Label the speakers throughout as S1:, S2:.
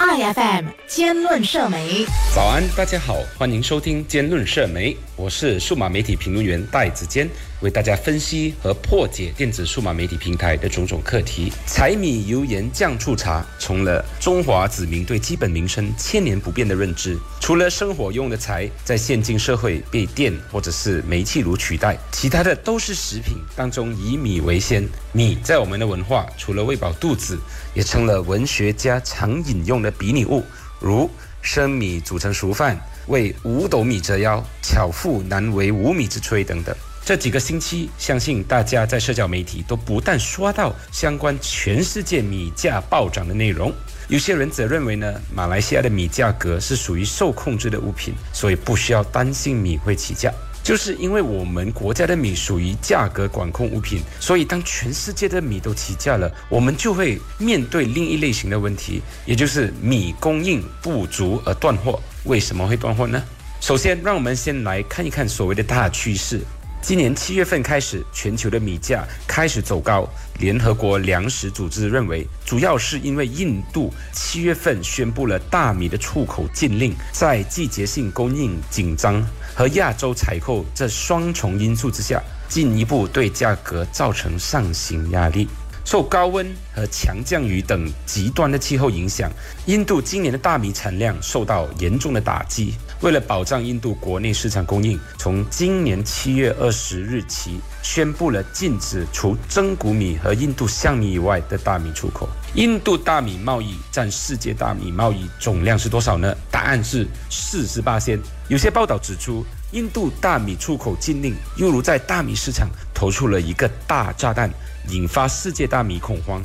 S1: ，IFM 兼论社媒。
S2: 早安，大家好，欢迎收听兼论社媒，我是数码媒体评论员戴子坚，为大家分析和破解电子数码媒体平台的种种课题。柴米油盐酱醋茶，成了中华子民对基本民生千年不变的认知。除了生活用的柴，在现今社会被电或者是煤气炉取代，其他的都是食品当中以米为先。米在我们的文化，除了喂饱肚子，也成了文学家常引用的比拟物，如。生米煮成熟饭，为五斗米折腰，巧妇难为无米之炊等等。这几个星期，相信大家在社交媒体都不但刷到相关全世界米价暴涨的内容，有些人则认为呢，马来西亚的米价格是属于受控制的物品，所以不需要担心米会起价。就是因为我们国家的米属于价格管控物品，所以当全世界的米都起价了，我们就会面对另一类型的问题，也就是米供应不足而断货。为什么会断货呢？首先，让我们先来看一看所谓的大趋势。今年七月份开始，全球的米价开始走高。联合国粮食组织认为，主要是因为印度七月份宣布了大米的出口禁令，在季节性供应紧张和亚洲采购这双重因素之下，进一步对价格造成上行压力。受高温和强降雨等极端的气候影响，印度今年的大米产量受到严重的打击。为了保障印度国内市场供应，从今年七月二十日起，宣布了禁止除真谷米和印度香米以外的大米出口。印度大米贸易占世界大米贸易总量是多少呢？答案是四十八仙。有些报道指出，印度大米出口禁令犹如在大米市场投出了一个大炸弹，引发世界大米恐慌。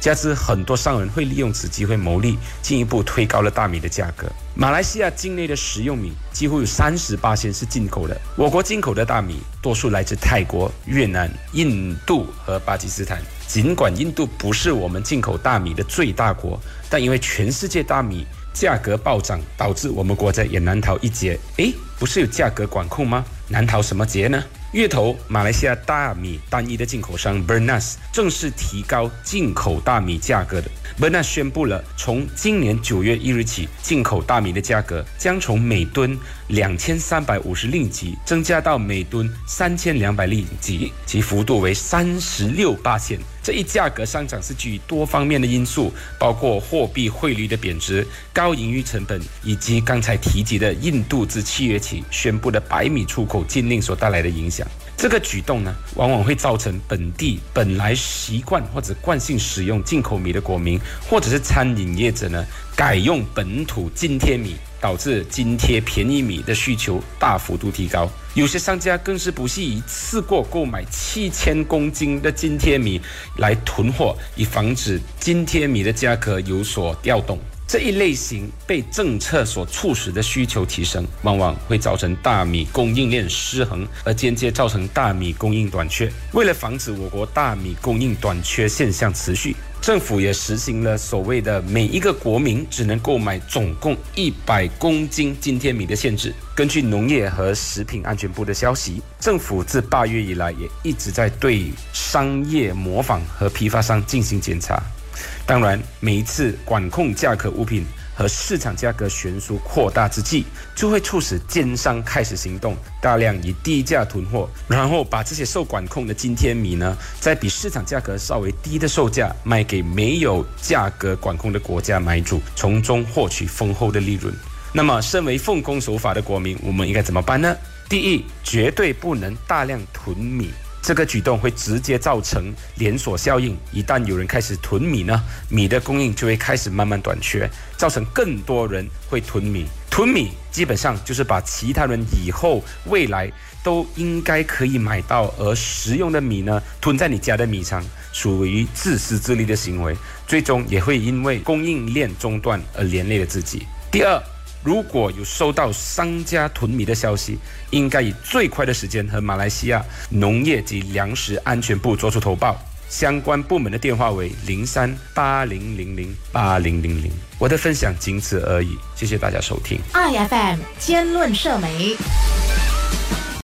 S2: 加之很多商人会利用此机会牟利，进一步推高了大米的价格。马来西亚境内的食用米几乎有三十八先是进口的。我国进口的大米多数来自泰国、越南、印度和巴基斯坦。尽管印度不是我们进口大米的最大国，但因为全世界大米价格暴涨，导致我们国家也难逃一劫。诶，不是有价格管控吗？难逃什么劫呢？月头，马来西亚大米单一的进口商 Bernas 正式提高进口大米价格的。Bernas 宣布了，从今年九月一日起，进口大米的价格将从每吨两千三百五十令吉增加到每吨三千两百令吉，其幅度为三十六八千。这一价格上涨是基于多方面的因素，包括货币汇率的贬值、高盈余成本，以及刚才提及的印度自七月起宣布的白米出口禁令所带来的影响。这个举动呢，往往会造成本地本来习惯或者惯性使用进口米的国民，或者是餐饮业者呢，改用本土津贴米。导致津贴便宜米的需求大幅度提高，有些商家更是不惜一次过购买七千公斤的津贴米来囤货，以防止津贴米的价格有所调动。这一类型被政策所促使的需求提升，往往会造成大米供应链失衡，而间接造成大米供应短缺。为了防止我国大米供应短缺现象持续，政府也实行了所谓的每一个国民只能购买总共一百公斤津贴米的限制。根据农业和食品安全部的消息，政府自八月以来也一直在对商业模仿和批发商进行检查。当然，每一次管控价格物品和市场价格悬殊扩大之际，就会促使奸商开始行动，大量以低价囤货，然后把这些受管控的今天米呢，在比市场价格稍微低的售价卖给没有价格管控的国家买主，从中获取丰厚的利润。那么，身为奉公守法的国民，我们应该怎么办呢？第一，绝对不能大量囤米。这个举动会直接造成连锁效应，一旦有人开始囤米呢，米的供应就会开始慢慢短缺，造成更多人会囤米。囤米基本上就是把其他人以后未来都应该可以买到而食用的米呢囤在你家的米仓，属于自私自利的行为，最终也会因为供应链中断而连累了自己。第二。如果有收到商家囤米的消息，应该以最快的时间和马来西亚农业及粮食安全部作出投报。相关部门的电话为零三八零零零八零零零。我的分享仅此而已，谢谢大家收听。
S1: IFM 兼论社媒。